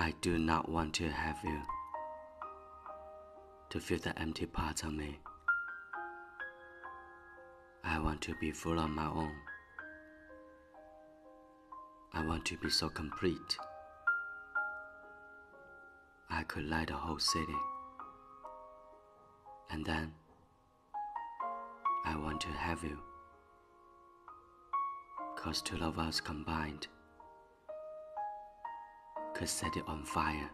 I do not want to have you to fill the empty parts of me. I want to be full on my own. I want to be so complete. I could light a whole city. And then I want to have you. Cause two of us combined set it on fire.